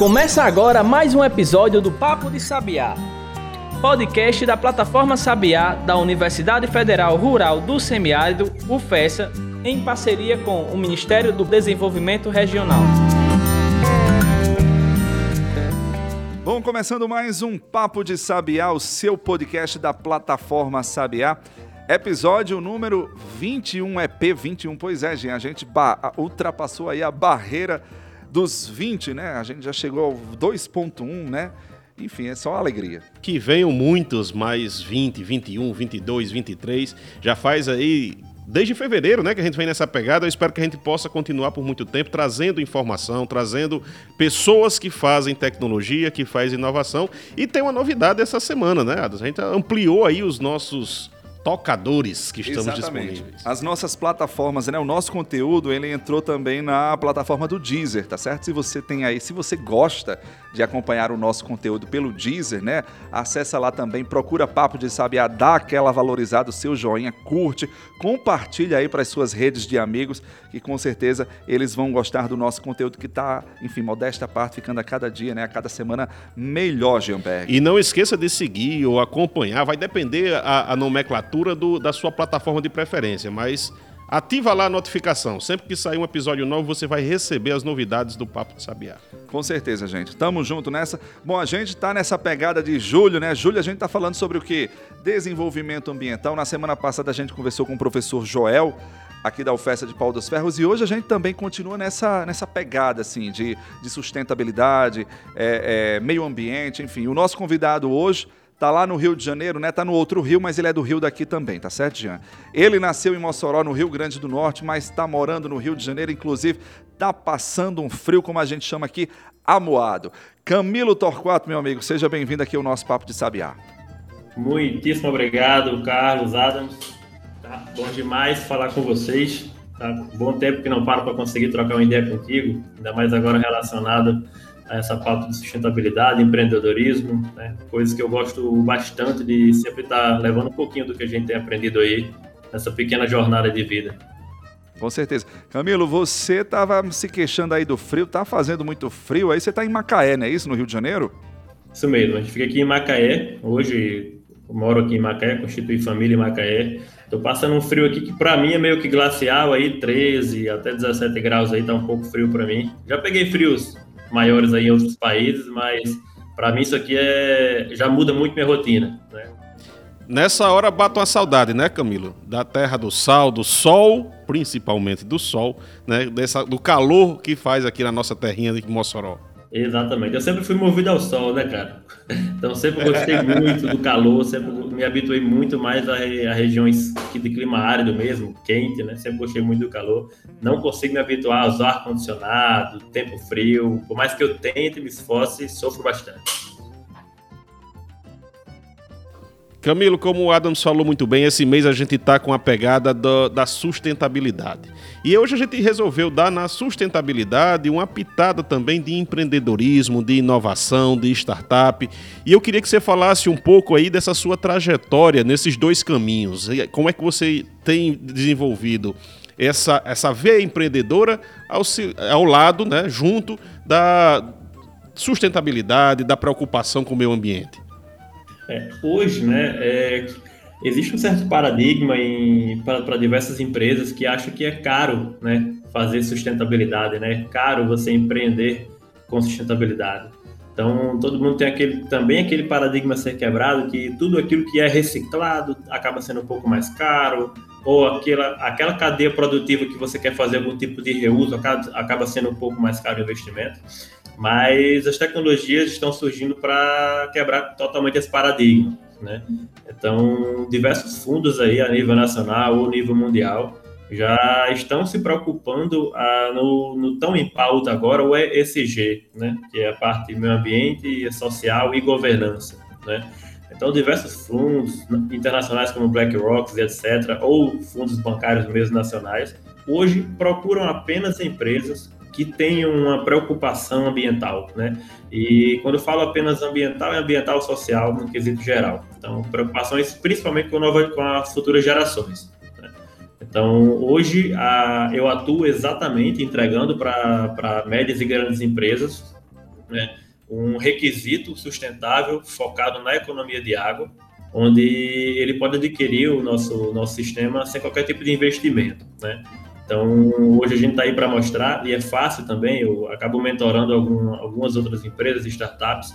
Começa agora mais um episódio do Papo de Sabiá, podcast da plataforma Sabiá da Universidade Federal Rural do Semiárido, UFESA, em parceria com o Ministério do Desenvolvimento Regional. Bom, começando mais um Papo de Sabiá, o seu podcast da plataforma Sabiá. Episódio número 21, EP 21. Pois é, gente, a gente ultrapassou aí a barreira dos 20, né? A gente já chegou ao 2.1, né? Enfim, é só alegria. Que venham muitos mais 20, 21, 22, 23. Já faz aí desde fevereiro, né, que a gente vem nessa pegada. Eu espero que a gente possa continuar por muito tempo trazendo informação, trazendo pessoas que fazem tecnologia, que fazem inovação. E tem uma novidade essa semana, né, A gente ampliou aí os nossos tocadores que estamos Exatamente. disponíveis. As nossas plataformas, né? O nosso conteúdo, ele entrou também na plataforma do Deezer, tá certo? Se você tem aí, se você gosta de acompanhar o nosso conteúdo pelo Deezer, né? Acessa lá também, procura Papo de Sabiá, dá aquela valorizada, o seu joinha, curte, compartilha aí para as suas redes de amigos, que com certeza eles vão gostar do nosso conteúdo que está, enfim, modesta parte, ficando a cada dia, né? A cada semana melhor, Jeanberg. E não esqueça de seguir ou acompanhar, vai depender a, a nomenclatura do, da sua plataforma de preferência, mas Ativa lá a notificação. Sempre que sair um episódio novo, você vai receber as novidades do Papo de Sabiá. Com certeza, gente. Tamo junto nessa. Bom, a gente tá nessa pegada de julho, né? Julho a gente tá falando sobre o que? Desenvolvimento ambiental. Na semana passada a gente conversou com o professor Joel aqui da UFESA de Pau dos Ferros e hoje a gente também continua nessa, nessa pegada assim de, de sustentabilidade, é, é, meio ambiente, enfim. O nosso convidado hoje Tá lá no Rio de Janeiro, né? Tá no outro Rio, mas ele é do Rio daqui também, tá certo, Jean? Ele nasceu em Mossoró, no Rio Grande do Norte, mas está morando no Rio de Janeiro, inclusive tá passando um frio, como a gente chama aqui, amoado. Camilo Torquato, meu amigo, seja bem-vindo aqui ao nosso Papo de Sabiá. Muitíssimo obrigado, Carlos, Adams. Tá bom demais falar com vocês. Tá? Bom tempo que não paro para conseguir trocar uma ideia contigo, ainda mais agora relacionado essa pauta de sustentabilidade, empreendedorismo, né? coisas que eu gosto bastante de sempre estar levando um pouquinho do que a gente tem aprendido aí nessa pequena jornada de vida. Com certeza. Camilo, você estava se queixando aí do frio, tá fazendo muito frio, aí você está em Macaé, não é isso, no Rio de Janeiro? Isso mesmo, a gente fica aqui em Macaé, hoje eu moro aqui em Macaé, constitui família em Macaé, Estou passando um frio aqui que para mim é meio que glacial aí, 13 até 17 graus aí, tá um pouco frio para mim. Já peguei frios maiores aí em outros países, mas para mim isso aqui é já muda muito minha rotina, né? Nessa hora bate uma saudade, né, Camilo? Da terra do sal, do sol, principalmente do sol, né? Dessa, do calor que faz aqui na nossa terrinha de Mossoró. Exatamente. Eu sempre fui movido ao sol, né, cara? Então sempre gostei muito do calor, sempre me habituei muito mais a, a regiões de clima árido mesmo, quente, né? Sempre gostei muito do calor. Não consigo me habituar ao ar-condicionado, tempo frio. Por mais que eu tente, me esforce, sofro bastante. Camilo, como o Adams falou muito bem, esse mês a gente está com a pegada do, da sustentabilidade. E hoje a gente resolveu dar na sustentabilidade uma pitada também de empreendedorismo, de inovação, de startup. E eu queria que você falasse um pouco aí dessa sua trajetória nesses dois caminhos. Como é que você tem desenvolvido essa, essa veia empreendedora ao, ao lado, né, junto da sustentabilidade, da preocupação com o meio ambiente? É, hoje, né, é, existe um certo paradigma para diversas empresas que acham que é caro né, fazer sustentabilidade, né? É caro você empreender com sustentabilidade. Então, todo mundo tem aquele, também aquele paradigma a ser quebrado que tudo aquilo que é reciclado acaba sendo um pouco mais caro, ou aquela, aquela cadeia produtiva que você quer fazer algum tipo de reuso acaba, acaba sendo um pouco mais caro o investimento. Mas as tecnologias estão surgindo para quebrar totalmente esse paradigma, né? Então, diversos fundos aí a nível nacional ou nível mundial já estão se preocupando ah, no, no, tão em pauta agora o ESG, né? Que é a parte meio ambiente, social e governança, né? Então, diversos fundos internacionais como BlackRock, etc., ou fundos bancários mesmo nacionais, hoje procuram apenas empresas que tenham uma preocupação ambiental, né? E quando eu falo apenas ambiental, é ambiental social no quesito geral. Então, preocupações principalmente com, nova, com as futuras gerações. Né? Então, hoje a, eu atuo exatamente entregando para médias e grandes empresas né, um requisito sustentável focado na economia de água, onde ele pode adquirir o nosso, nosso sistema sem qualquer tipo de investimento. Né? Então, hoje a gente está aí para mostrar, e é fácil também, eu acabo mentorando algum, algumas outras empresas e startups,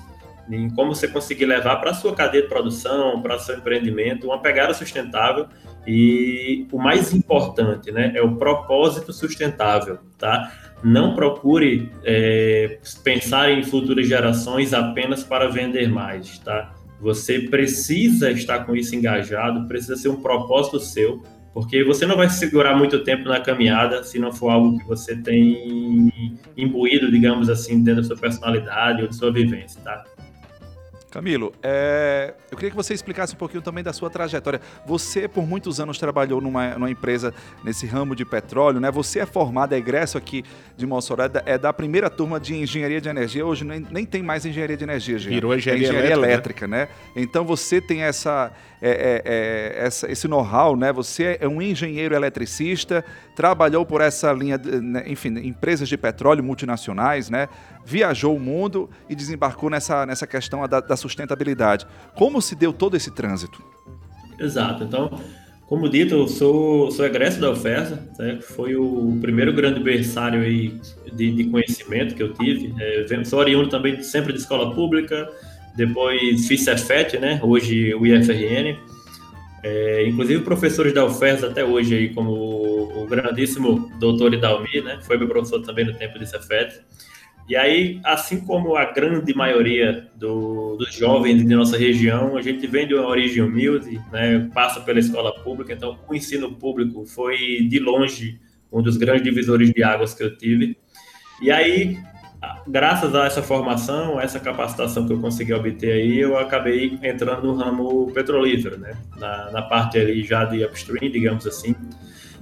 em como você conseguir levar para a sua cadeia de produção, para o seu empreendimento, uma pegada sustentável e o mais importante, né, é o propósito sustentável, tá? Não procure é, pensar em futuras gerações apenas para vender mais, tá? Você precisa estar com isso engajado, precisa ser um propósito seu, porque você não vai segurar muito tempo na caminhada se não for algo que você tem imbuído, digamos assim, dentro da sua personalidade ou da sua vivência, tá? Camilo, é, eu queria que você explicasse um pouquinho também da sua trajetória. Você, por muitos anos, trabalhou numa, numa empresa nesse ramo de petróleo, né? Você é formado, é egresso aqui de Mossoró, é da, é primeira turma de engenharia de energia. Hoje nem, nem tem mais engenharia de energia, gente. Virou engenharia, é engenharia elétrica, né? elétrica, né? Então você tem essa, é, é, é, essa esse know-how, né? Você é um engenheiro eletricista, trabalhou por essa linha, né? enfim, empresas de petróleo multinacionais, né? Viajou o mundo e desembarcou nessa, nessa questão da, da sustentabilidade. Como se deu todo esse trânsito? Exato. Então, como dito, eu sou, sou egresso da UFESA, né? foi o primeiro grande berçário aí de, de conhecimento que eu tive. É, sou oriundo também sempre de escola pública, depois fiz Cefet, né? hoje o IFRN. É, inclusive professores da UFESA até hoje, aí, como o, o grandíssimo doutor Idalmi, né? foi meu professor também no tempo de Cefet. E aí, assim como a grande maioria do, dos jovens de nossa região, a gente vem de uma origem humilde, né, passa pela escola pública, então o ensino público foi, de longe, um dos grandes divisores de águas que eu tive. E aí, graças a essa formação, essa capacitação que eu consegui obter aí, eu acabei entrando no ramo petrolífero, né, na, na parte ali já de upstream, digamos assim.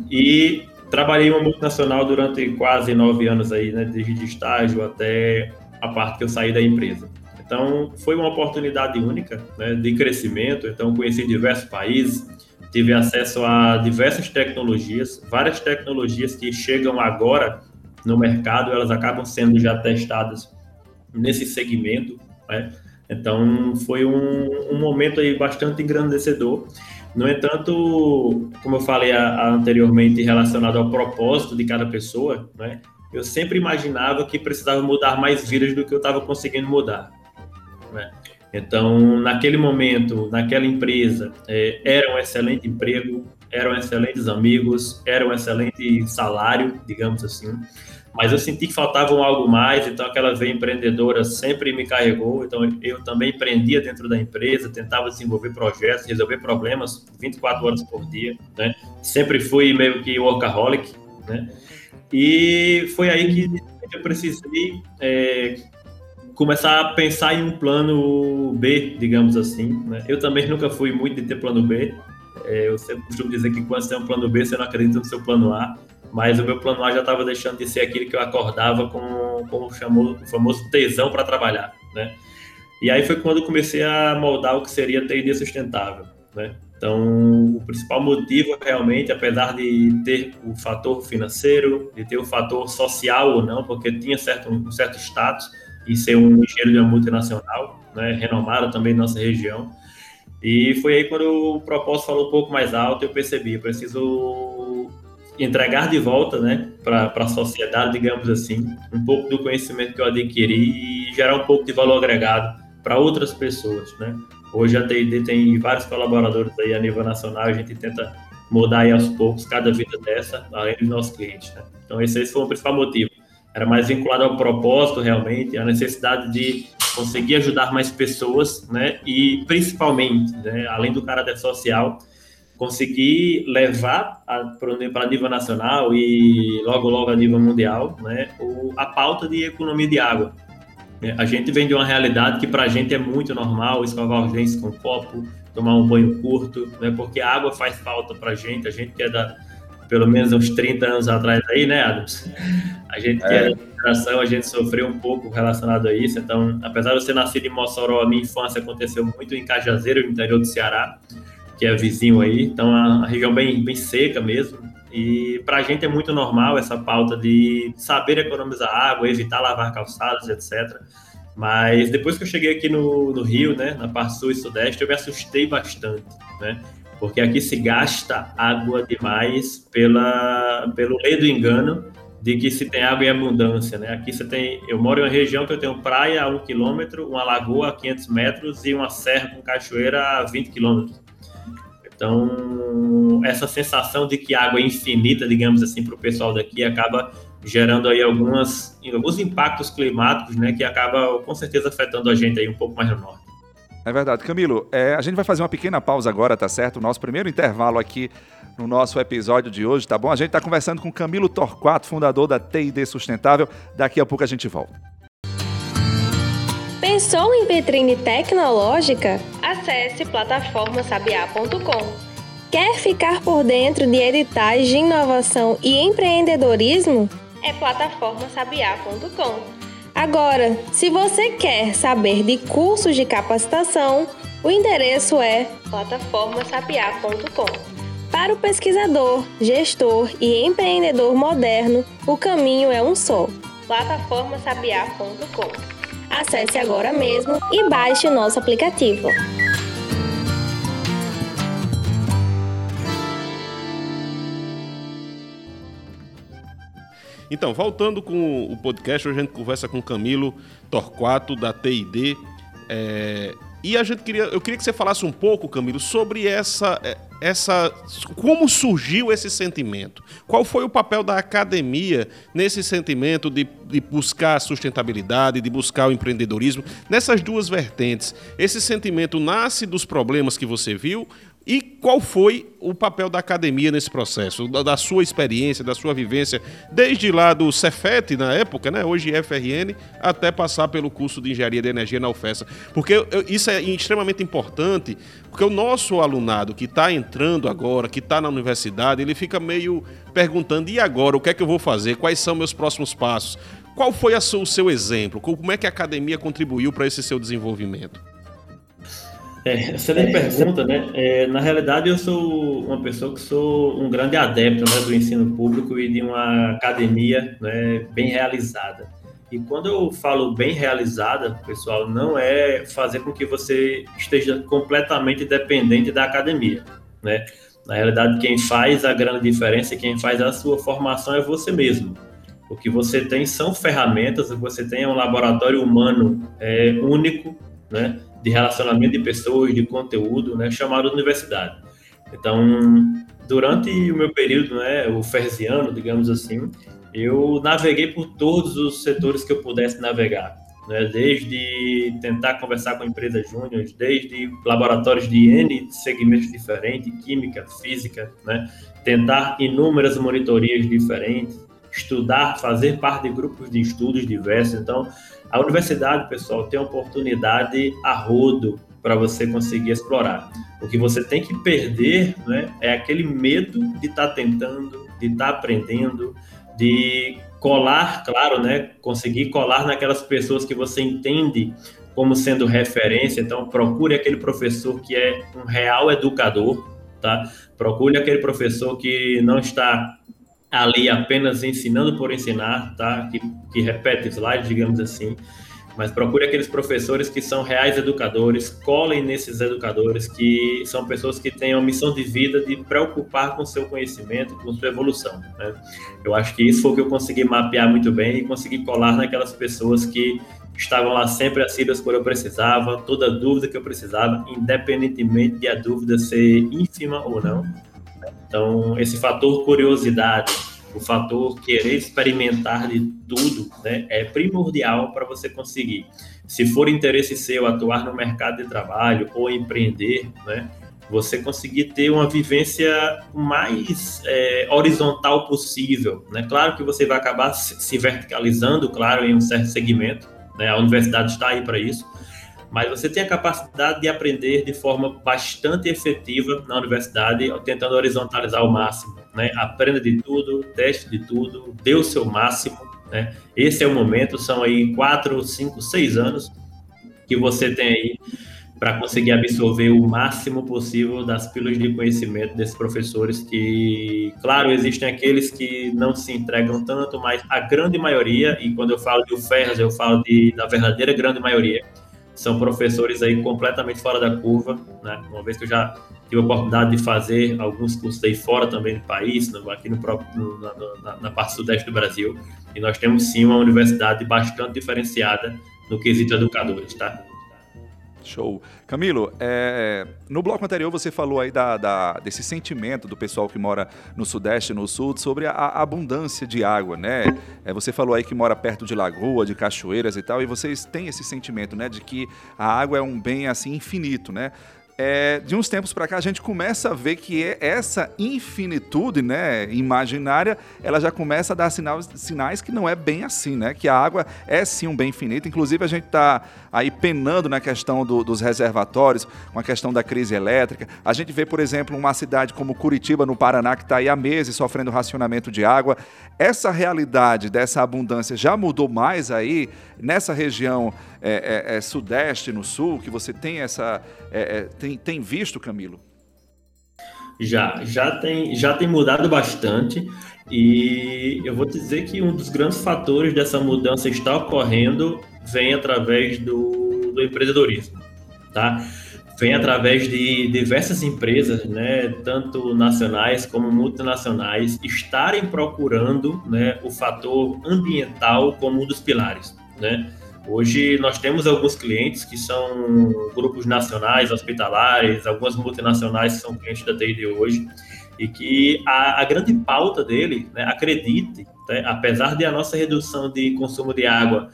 E trabalhei em uma multinacional durante quase nove anos aí, né, desde estágio até a parte que eu saí da empresa. Então, foi uma oportunidade única né, de crescimento. Então, conheci diversos países, tive acesso a diversas tecnologias, várias tecnologias que chegam agora no mercado, elas acabam sendo já testadas nesse segmento. Né? Então, foi um, um momento aí bastante engrandecedor. No entanto, como eu falei a, a anteriormente, relacionado ao propósito de cada pessoa, né, eu sempre imaginava que precisava mudar mais vidas do que eu estava conseguindo mudar. Né? Então, naquele momento, naquela empresa, é, era um excelente emprego, eram excelentes amigos, era um excelente salário, digamos assim mas eu senti que faltava algo mais, então aquela veia empreendedora sempre me carregou, então eu também empreendia dentro da empresa, tentava desenvolver projetos, resolver problemas 24 horas por dia, né? Sempre fui meio que workaholic, né? E foi aí que eu precisei é, começar a pensar em um plano B, digamos assim, né? Eu também nunca fui muito de ter plano B, é, eu sempre costumo dizer que quando você tem um plano B, você não acredita no seu plano A, mas o meu plano A já estava deixando de ser aquilo que eu acordava com, com o, chamou, o famoso tesão para trabalhar, né? E aí foi quando eu comecei a moldar o que seria a TID sustentável, né? Então, o principal motivo realmente, apesar de ter o fator financeiro, de ter o fator social ou não, porque tinha certo, um certo status e ser um engenheiro de uma multinacional, né, renomada também na nossa região. E foi aí quando o propósito falou um pouco mais alto, eu percebi, eu preciso entregar de volta né, para a sociedade, digamos assim, um pouco do conhecimento que eu adquiri e gerar um pouco de valor agregado para outras pessoas. Né? Hoje a TID tem vários colaboradores aí a nível nacional, a gente tenta mudar aí aos poucos cada vida dessa, além dos nossos clientes. Né? Então esse, esse foi o principal motivo. Era mais vinculado ao propósito realmente, a necessidade de conseguir ajudar mais pessoas, né? E principalmente, né, além do caráter social, conseguir levar para nível nacional e logo logo a nível mundial né, o, a pauta de economia de água. É, a gente vem de uma realidade que para a gente é muito normal escovar os dentes com copo, tomar um banho curto, né, porque a água faz falta para a gente, a gente que é da, pelo menos uns 30 anos atrás aí, né, Adams? A gente é, é geração, a gente sofreu um pouco relacionado a isso, então, apesar de eu ser nascido em Mossoró, a minha infância aconteceu muito em Cajazeiro, no interior do Ceará, que é vizinho aí, então a, região bem, bem seca mesmo. E para a gente é muito normal essa pauta de saber economizar água, evitar lavar calçadas, etc. Mas depois que eu cheguei aqui no, no Rio, né, na parte sul e sudeste, eu me assustei bastante, né? Porque aqui se gasta água demais pela, pelo lei do engano de que se tem água em abundância, né? Aqui você tem, eu moro em uma região que eu tenho praia a um quilômetro, uma lagoa a 500 metros e uma serra com cachoeira a 20 quilômetros. Então, essa sensação de que água é infinita, digamos assim, para o pessoal daqui acaba gerando aí algumas, alguns impactos climáticos, né, que acaba com certeza afetando a gente aí um pouco mais no norte. É verdade. Camilo, é, a gente vai fazer uma pequena pausa agora, tá certo? O nosso primeiro intervalo aqui no nosso episódio de hoje, tá bom? A gente está conversando com Camilo Torquato, fundador da TID Sustentável. Daqui a pouco a gente volta. Pensou em vitrine tecnológica? Acesse plataformasabiá.com. Quer ficar por dentro de editais de inovação e empreendedorismo? É plataformasabiá.com. Agora, se você quer saber de cursos de capacitação, o endereço é plataformasapiá.com. Para o pesquisador, gestor e empreendedor moderno, o caminho é um só: plataformasabiá.com. Acesse agora mesmo e baixe nosso aplicativo. Então, voltando com o podcast, hoje a gente conversa com Camilo Torquato, da TID. É, e a gente queria, eu queria que você falasse um pouco, Camilo, sobre essa, é, essa. Como surgiu esse sentimento? Qual foi o papel da academia nesse sentimento de, de buscar a sustentabilidade, de buscar o empreendedorismo, nessas duas vertentes? Esse sentimento nasce dos problemas que você viu e qual foi o papel da academia nesse processo, da, sua experiência, da sua vivência, desde lá do Cefet na época, né, hoje FRN, até passar pelo curso de Engenharia de Energia na UFESA? Porque isso é extremamente importante, porque o nosso alunado que está entrando agora, que está na universidade, ele fica meio perguntando: e agora? O que é que eu vou fazer? Quais são meus próximos passos? Qual foi o seu exemplo? Como é que a academia contribuiu para esse seu desenvolvimento? É, excelente é, pergunta, né? É, na realidade, eu sou uma pessoa que sou um grande adepto né, do ensino público e de uma academia né, bem realizada. E quando eu falo bem realizada, pessoal, não é fazer com que você esteja completamente dependente da academia, né? Na realidade, quem faz a grande diferença, quem faz a sua formação é você mesmo. O que você tem são ferramentas, você tem é um laboratório humano é, único, né? De relacionamento de pessoas, de conteúdo, né, chamado universidade. Então, durante o meu período, né, o ferziano, digamos assim, eu naveguei por todos os setores que eu pudesse navegar, né, desde tentar conversar com empresas júniores, desde laboratórios de N segmentos diferentes, química, física, né, tentar inúmeras monitorias diferentes, estudar, fazer parte de grupos de estudos diversos. Então, a universidade, pessoal, tem oportunidade a rodo para você conseguir explorar. O que você tem que perder né, é aquele medo de estar tá tentando, de estar tá aprendendo, de colar, claro, né, conseguir colar naquelas pessoas que você entende como sendo referência. Então, procure aquele professor que é um real educador, tá? Procure aquele professor que não está ali apenas ensinando por ensinar, tá? Que, que repete slides, digamos assim. Mas procure aqueles professores que são reais educadores, colhem nesses educadores que são pessoas que têm a missão de vida de preocupar com seu conhecimento, com sua evolução. Né? Eu acho que isso foi o que eu consegui mapear muito bem e consegui colar naquelas pessoas que estavam lá sempre assíduas quando eu precisava, toda dúvida que eu precisava, independentemente de a dúvida ser ínfima ou não então, esse fator curiosidade, o fator querer experimentar de tudo, né, é primordial para você conseguir. Se for interesse seu atuar no mercado de trabalho ou empreender, né, você conseguir ter uma vivência mais é, horizontal possível. Né? Claro que você vai acabar se verticalizando, claro, em um certo segmento. Né? A universidade está aí para isso mas você tem a capacidade de aprender de forma bastante efetiva na universidade, tentando horizontalizar ao máximo. Né? Aprenda de tudo, teste de tudo, dê o seu máximo. Né? Esse é o momento, são aí quatro, cinco, seis anos que você tem aí para conseguir absorver o máximo possível das pílulas de conhecimento desses professores que, claro, existem aqueles que não se entregam tanto, mas a grande maioria, e quando eu falo de UFERRAS, eu falo de, da verdadeira grande maioria, são professores aí completamente fora da curva, né? Uma vez que eu já tive a oportunidade de fazer alguns cursos aí fora também do país, aqui no próprio, no, na, na, parte sudeste do Brasil, e nós temos sim uma universidade bastante diferenciada no quesito educadores, tá? Show. Camilo, é, no bloco anterior você falou aí da, da, desse sentimento do pessoal que mora no Sudeste e no Sul sobre a, a, abundância de água, né? É, você falou aí que mora perto de lagoa, de cachoeiras e tal, e vocês têm esse sentimento, né, de que a água é um bem assim infinito, né? É, de uns tempos para cá a gente começa a ver que é essa infinitude, né, imaginária, ela já começa a dar sinais, sinais que não é bem assim, né, que a água é sim um bem infinito. Inclusive a gente está aí penando na questão do, dos reservatórios, com a questão da crise elétrica. A gente vê, por exemplo, uma cidade como Curitiba, no Paraná, que está aí há meses sofrendo racionamento de água. Essa realidade dessa abundância já mudou mais aí nessa região é, é, é, sudeste, no sul, que você tem essa. É, é, tem, tem visto, Camilo? Já, já tem, já tem mudado bastante. E eu vou dizer que um dos grandes fatores dessa mudança está ocorrendo vem através do, do empreendedorismo, tá? Vem através de diversas empresas, né, tanto nacionais como multinacionais, estarem procurando, né, o fator ambiental como um dos pilares, né? Hoje nós temos alguns clientes que são grupos nacionais, hospitalares, algumas multinacionais que são clientes da TID hoje, e que a, a grande pauta dele, né, acredite, né, apesar de a nossa redução de consumo de água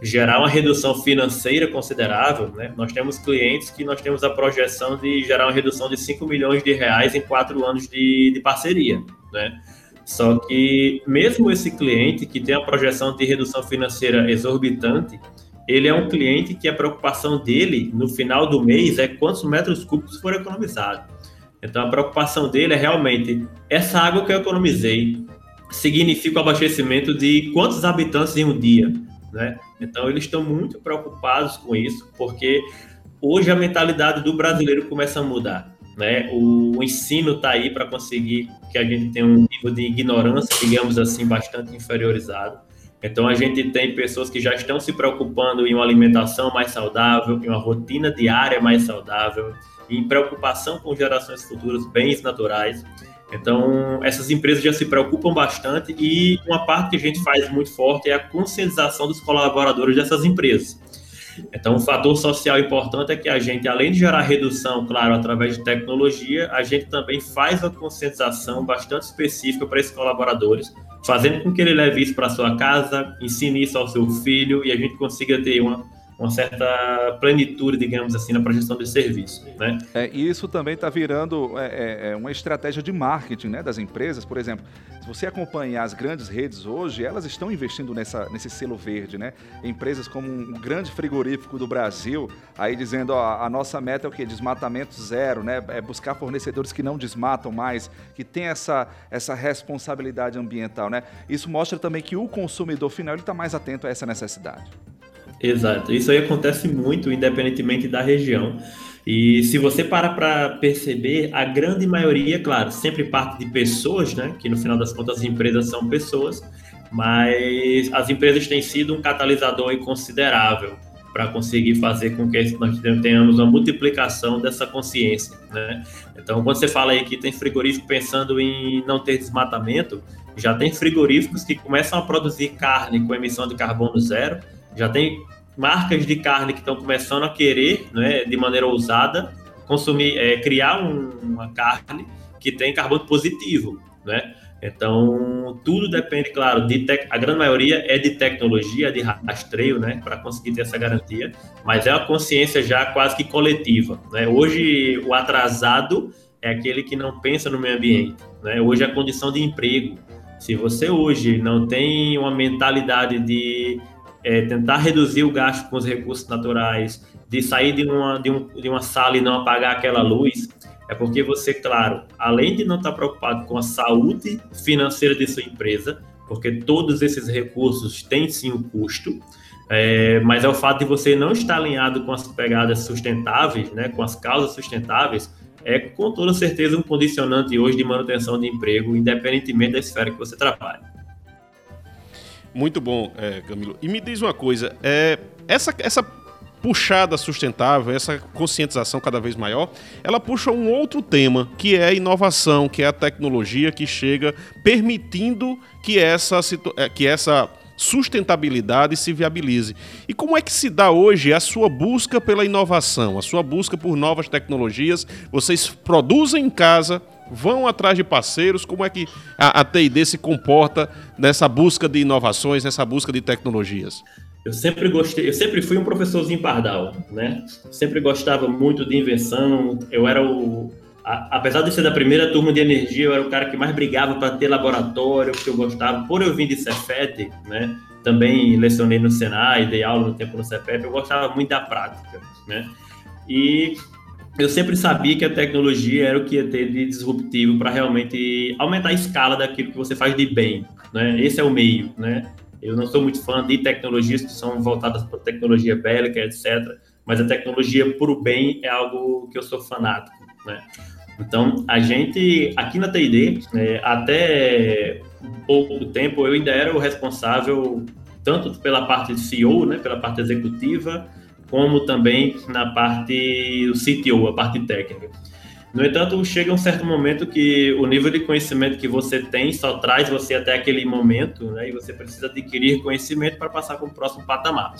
gerar uma redução financeira considerável, né, nós temos clientes que nós temos a projeção de gerar uma redução de 5 milhões de reais em quatro anos de, de parceria, né? Só que mesmo esse cliente que tem a projeção de redução financeira exorbitante, ele é um cliente que a preocupação dele no final do mês é quantos metros cúbicos foram economizados. Então a preocupação dele é realmente essa água que eu economizei significa o abastecimento de quantos habitantes em um dia, né? Então eles estão muito preocupados com isso, porque hoje a mentalidade do brasileiro começa a mudar. Né? O, o ensino está aí para conseguir que a gente tenha um nível de ignorância, digamos assim, bastante inferiorizado. Então, a gente tem pessoas que já estão se preocupando em uma alimentação mais saudável, em uma rotina diária mais saudável, em preocupação com gerações futuras, bens naturais. Então, essas empresas já se preocupam bastante e uma parte que a gente faz muito forte é a conscientização dos colaboradores dessas empresas. Então, um fator social importante é que a gente, além de gerar redução, claro, através de tecnologia, a gente também faz uma conscientização bastante específica para esses colaboradores, fazendo com que ele leve isso para sua casa, ensine isso ao seu filho e a gente consiga ter uma uma certa plenitude, digamos assim, na projeção de serviço. Né? É, e isso também está virando é, é, é, uma estratégia de marketing né, das empresas. Por exemplo, se você acompanhar as grandes redes hoje, elas estão investindo nessa, nesse selo verde. Né? Empresas como um grande frigorífico do Brasil, aí dizendo ó, a nossa meta é o quê? Desmatamento zero, né? é buscar fornecedores que não desmatam mais, que tem essa, essa responsabilidade ambiental. Né? Isso mostra também que o consumidor final está mais atento a essa necessidade. Exato. Isso aí acontece muito, independentemente da região. E se você parar para perceber, a grande maioria, claro, sempre parte de pessoas, né? Que no final das contas as empresas são pessoas, mas as empresas têm sido um catalisador considerável para conseguir fazer com que nós tenhamos uma multiplicação dessa consciência, né? Então, quando você fala aí que tem frigorífico pensando em não ter desmatamento, já tem frigoríficos que começam a produzir carne com emissão de carbono zero, já tem marcas de carne que estão começando a querer, né, de maneira ousada, consumir, é, criar um, uma carne que tem carbono positivo, né? Então, tudo depende, claro, de tec... a grande maioria é de tecnologia, de rastreio, né, para conseguir ter essa garantia, mas é uma consciência já quase que coletiva, né? Hoje, o atrasado é aquele que não pensa no meio ambiente, né? Hoje, a condição de emprego. Se você hoje não tem uma mentalidade de é, tentar reduzir o gasto com os recursos naturais, de sair de uma, de, um, de uma sala e não apagar aquela luz, é porque você, claro, além de não estar preocupado com a saúde financeira de sua empresa, porque todos esses recursos têm sim um custo, é, mas é o fato de você não estar alinhado com as pegadas sustentáveis, né, com as causas sustentáveis, é com toda certeza um condicionante hoje de manutenção de emprego, independentemente da esfera que você trabalha. Muito bom, é, Camilo. E me diz uma coisa, é, essa, essa puxada sustentável, essa conscientização cada vez maior, ela puxa um outro tema, que é a inovação, que é a tecnologia que chega permitindo que essa, é, que essa sustentabilidade se viabilize. E como é que se dá hoje a sua busca pela inovação, a sua busca por novas tecnologias? Vocês produzem em casa, vão atrás de parceiros, como é que a, a TID se comporta nessa busca de inovações, nessa busca de tecnologias? Eu sempre gostei, eu sempre fui um professorzinho pardal, né? Sempre gostava muito de invenção. Eu era o, a, apesar de ser da primeira turma de energia, eu era o cara que mais brigava para ter laboratório, porque eu gostava. Por eu vir de Cefet, né? Também lecionei no Senai, dei aula no tempo no Cefet, eu gostava muito da prática, né? E eu sempre sabia que a tecnologia era o que ia ter de disruptivo para realmente aumentar a escala daquilo que você faz de bem, né? Esse é o meio, né? Eu não sou muito fã de tecnologias que são voltadas para tecnologia bélica, etc. Mas a tecnologia por o bem é algo que eu sou fanático, né? Então, a gente, aqui na TID, é, até pouco tempo, eu ainda era o responsável tanto pela parte de CEO, né, pela parte executiva, como também na parte do CTO, a parte técnica. No entanto, chega um certo momento que o nível de conhecimento que você tem só traz você até aquele momento, né? E você precisa adquirir conhecimento para passar para o próximo patamar.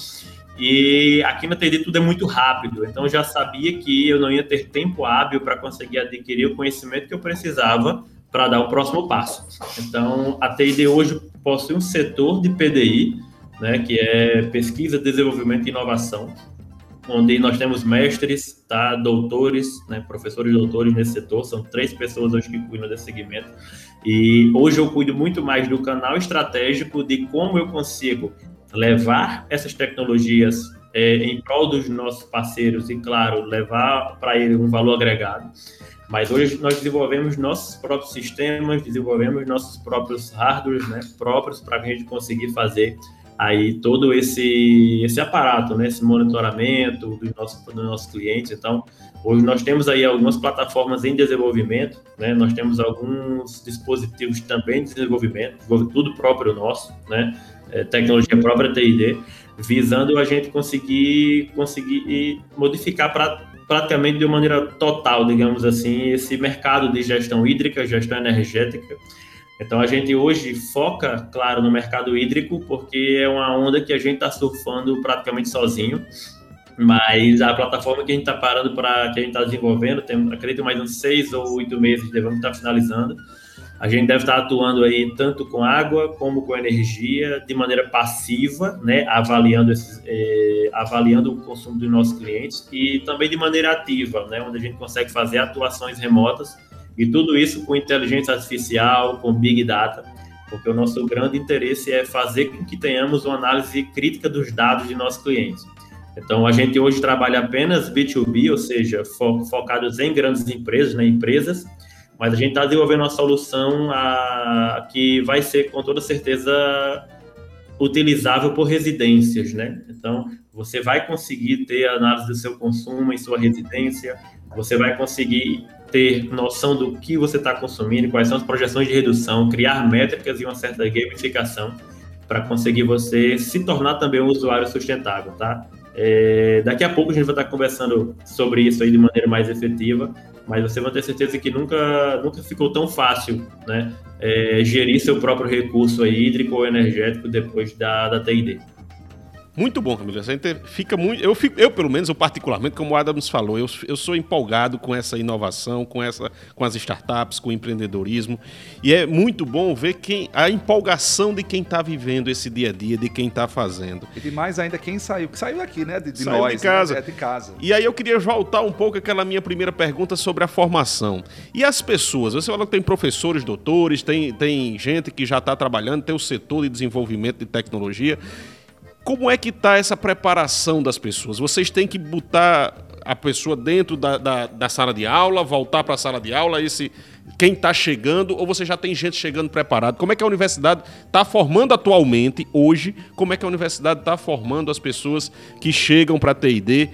E aqui na TD tudo é muito rápido, então já sabia que eu não ia ter tempo hábil para conseguir adquirir o conhecimento que eu precisava para dar o próximo passo. Então, a TD hoje possui um setor de PDI, né, que é pesquisa, desenvolvimento e inovação, onde nós temos mestres, tá, doutores, né, professores doutores nesse setor, são três pessoas hoje que cuidam desse segmento. E hoje eu cuido muito mais do canal estratégico de como eu consigo levar essas tecnologias é, em prol dos nossos parceiros e, claro, levar para ele um valor agregado. Mas hoje nós desenvolvemos nossos próprios sistemas, desenvolvemos nossos próprios hardwares né, próprios para a gente conseguir fazer aí todo esse, esse aparato, né, esse monitoramento dos nossos, dos nossos clientes. Então, hoje nós temos aí algumas plataformas em desenvolvimento, né, nós temos alguns dispositivos também de desenvolvimento, tudo próprio nosso, né, é, tecnologia própria TID, visando a gente conseguir, conseguir modificar para praticamente de uma maneira total, digamos assim, esse mercado de gestão hídrica, gestão energética, então a gente hoje foca, claro, no mercado hídrico, porque é uma onda que a gente está surfando praticamente sozinho. Mas a plataforma que a gente está parando para que a gente está desenvolvendo, tem, acredito mais uns seis ou oito meses, devemos estar tá finalizando. A gente deve estar tá atuando aí tanto com água como com energia, de maneira passiva, né, avaliando, esses, eh, avaliando o consumo dos nossos clientes e também de maneira ativa, né, onde a gente consegue fazer atuações remotas e tudo isso com inteligência artificial, com Big Data, porque o nosso grande interesse é fazer com que tenhamos uma análise crítica dos dados de nossos clientes. Então, a gente hoje trabalha apenas B2B, ou seja, fo focados em grandes empresas, né, empresas, mas a gente está desenvolvendo uma solução a, que vai ser, com toda certeza, utilizável por residências, né? Então, você vai conseguir ter análise do seu consumo em sua residência, você vai conseguir ter noção do que você está consumindo, quais são as projeções de redução, criar métricas e uma certa gamificação para conseguir você se tornar também um usuário sustentável, tá? É, daqui a pouco a gente vai estar conversando sobre isso aí de maneira mais efetiva, mas você vai ter certeza que nunca, nunca ficou tão fácil, né? É, gerir seu próprio recurso hídrico ou energético depois da, da TID. Muito bom, Camila. A gente fica muito. Eu, fico, eu, pelo menos, eu particularmente, como o Adams falou, eu, eu sou empolgado com essa inovação, com, essa, com as startups, com o empreendedorismo. E é muito bom ver quem, a empolgação de quem está vivendo esse dia a dia, de quem está fazendo. E demais ainda quem saiu, que saiu aqui, né? De, de saiu nós, de casa. Né? É de casa. E aí eu queria voltar um pouco àquela minha primeira pergunta sobre a formação. E as pessoas? Você falou que tem professores, doutores, tem, tem gente que já está trabalhando, tem o setor de desenvolvimento de tecnologia. Como é que está essa preparação das pessoas? Vocês têm que botar a pessoa dentro da, da, da sala de aula, voltar para a sala de aula, esse, quem está chegando ou você já tem gente chegando preparado? Como é que a universidade está formando atualmente, hoje? Como é que a universidade está formando as pessoas que chegam para a TID?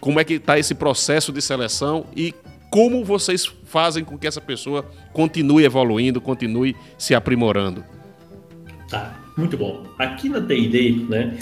Como é que está esse processo de seleção e como vocês fazem com que essa pessoa continue evoluindo, continue se aprimorando? Tá, muito bom. Aqui na TID, né,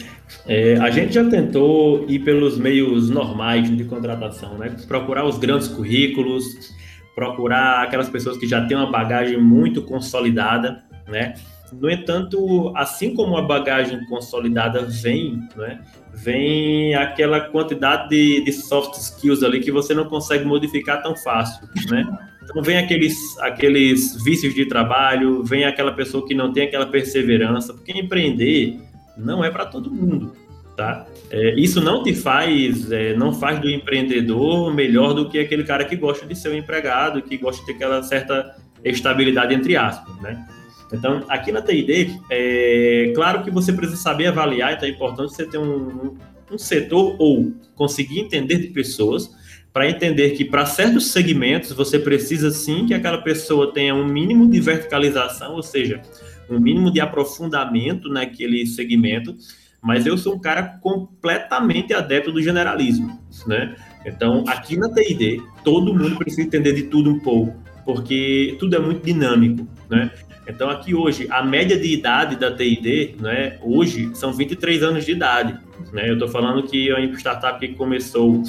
é, a gente já tentou ir pelos meios normais de contratação, né? Procurar os grandes currículos, procurar aquelas pessoas que já têm uma bagagem muito consolidada, né? No entanto, assim como a bagagem consolidada vem, né, vem aquela quantidade de, de, soft skills ali que você não consegue modificar tão fácil, né? Então vem aqueles, aqueles vícios de trabalho, vem aquela pessoa que não tem aquela perseverança, porque empreender não é para todo mundo, tá? É, isso não te faz, é, não faz do empreendedor melhor do que aquele cara que gosta de ser um empregado, que gosta de ter aquela certa estabilidade entre aspas, né? Então, aqui na TID, é claro que você precisa saber avaliar, então é importante você ter um, um setor ou conseguir entender de pessoas para entender que para certos segmentos você precisa sim que aquela pessoa tenha um mínimo de verticalização, ou seja, um mínimo de aprofundamento naquele segmento, mas eu sou um cara completamente adepto do generalismo, né? Então, aqui na TID, todo mundo precisa entender de tudo um pouco, porque tudo é muito dinâmico, né? Então, aqui hoje, a média de idade da TID, né, hoje, são 23 anos de idade, né? Eu estou falando que uma startup que começou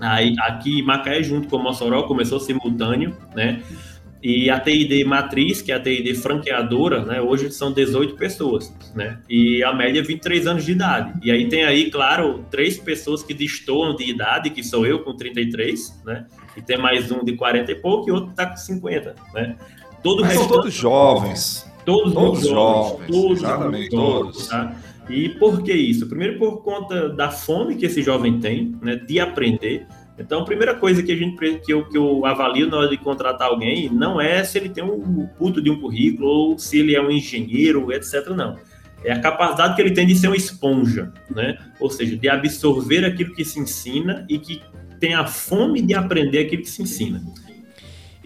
aí, aqui em Macaé, junto com Mossoró, começou simultâneo, né? E a TID matriz, que é a TID franqueadora, né, hoje são 18 pessoas, né? E a média é 23 anos de idade. E aí tem aí, claro, três pessoas que destoam de idade, que sou eu com 33, né? E tem mais um de 40 e pouco e outro tá com 50, né? Todo Mas são todos jovens. Todos, todos jovens, jovens. Todos, exatamente, todos. Tá? E por que isso? Primeiro por conta da fome que esse jovem tem, né, de aprender, então, a primeira coisa que a gente que eu, que eu avalio na hora de contratar alguém não é se ele tem um puto de um currículo ou se ele é um engenheiro, etc. Não. É a capacidade que ele tem de ser uma esponja, né? Ou seja, de absorver aquilo que se ensina e que tem a fome de aprender aquilo que se ensina.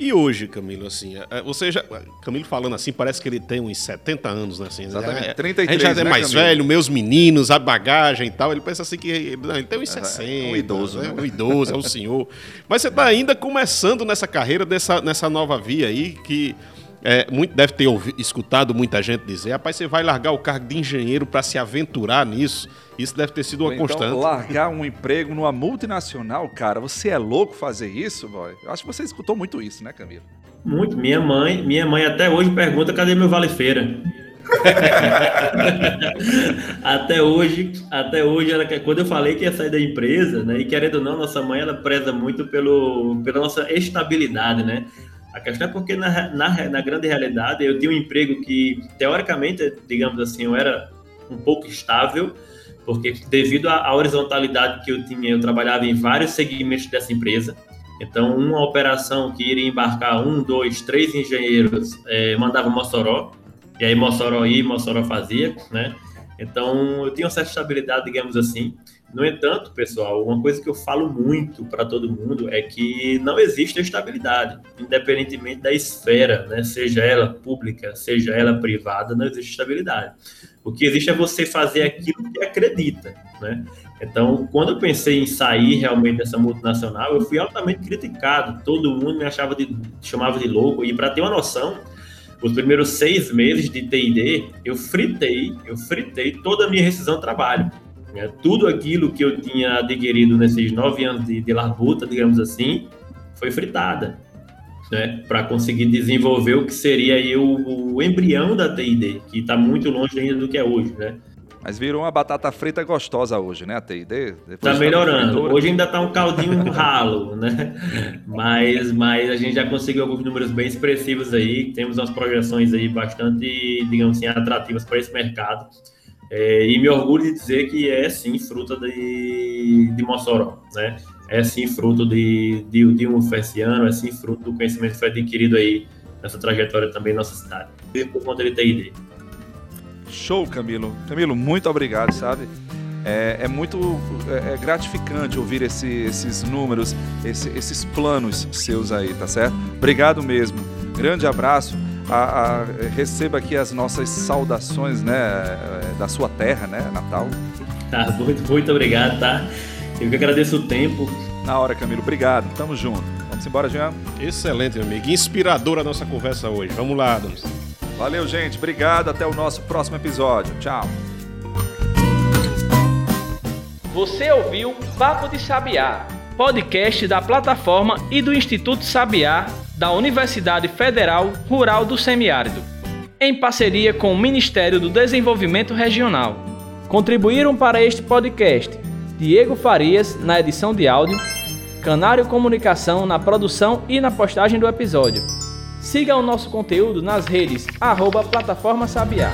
E hoje, Camilo, assim, é, é, você já. Camilo falando assim, parece que ele tem uns 70 anos, né? Assim, Exatamente. 33, a gente já é né, mais Camilo? velho, meus meninos, a bagagem e tal. Ele pensa assim que. Não, ele tem uns 60. É um idoso. Né? Um idoso, é um senhor. Mas você está ainda começando nessa carreira, dessa, nessa nova via aí, que é, muito, deve ter ouvido, escutado muita gente dizer, rapaz, você vai largar o cargo de engenheiro para se aventurar nisso. Isso deve ter sido uma então, constante. Largar um emprego numa multinacional, cara, você é louco fazer isso, boy? Eu acho que você escutou muito isso, né, Camilo? Muito. Minha mãe, minha mãe até hoje pergunta cadê meu vale feira. até hoje, até hoje, ela, quando eu falei que ia sair da empresa, né, e querendo ou não, nossa mãe ela preza muito pelo, pela nossa estabilidade, né? A questão é porque, na, na, na grande realidade, eu tinha um emprego que, teoricamente, digamos assim, eu era um pouco estável, porque devido à horizontalidade que eu tinha, eu trabalhava em vários segmentos dessa empresa. Então, uma operação que iria embarcar um, dois, três engenheiros, é, mandava Mossoró, e aí Mossoró ia, Mossoró fazia, né? Então, eu tinha uma certa estabilidade, digamos assim. No entanto, pessoal, uma coisa que eu falo muito para todo mundo é que não existe estabilidade, independentemente da esfera, né? seja ela pública, seja ela privada, não existe estabilidade. O que existe é você fazer aquilo que acredita. Né? Então, quando eu pensei em sair realmente dessa multinacional, eu fui altamente criticado. Todo mundo me achava de, chamava de louco. E para ter uma noção, os primeiros seis meses de TID, eu fritei, eu fritei toda a minha rescisão de trabalho. Né? Tudo aquilo que eu tinha adquirido nesses nove anos de, de larbuta, digamos assim, foi fritada. Né, para conseguir desenvolver o que seria aí o, o embrião da TID, que está muito longe ainda do que é hoje, né? Mas virou uma batata frita gostosa hoje, né, a TID? Está melhorando. Hoje ainda está um caldinho ralo, né? Mas, mas a gente já conseguiu alguns números bem expressivos aí. Temos umas projeções aí bastante, digamos assim, atrativas para esse mercado. É, e me orgulho de dizer que é sim fruta de, de Mossoró, né? É sim fruto de, de, de um fessiano, é sim fruto do conhecimento que foi adquirido aí nessa trajetória também na nossa cidade, por conta de TID. Show, Camilo. Camilo, muito obrigado, sabe? É, é muito é, é gratificante ouvir esse, esses números, esse, esses planos seus aí, tá certo? Obrigado mesmo. Grande abraço. A, a, receba aqui as nossas saudações, né, da sua terra, né, Natal. Ah, muito, muito obrigado, tá? Eu que agradeço o tempo. Na hora, Camilo. Obrigado. Tamo junto. Vamos embora, Jean? Excelente, meu amigo. Inspiradora a nossa conversa hoje. Vamos lá, Adams. Valeu, gente. Obrigado. Até o nosso próximo episódio. Tchau. Você ouviu Papo de Sabiá, podcast da plataforma e do Instituto Sabiá da Universidade Federal Rural do Semiárido, em parceria com o Ministério do Desenvolvimento Regional. Contribuíram para este podcast Diego Farias na edição de áudio, Canário Comunicação na produção e na postagem do episódio. Siga o nosso conteúdo nas redes arroba Plataforma Sabiá.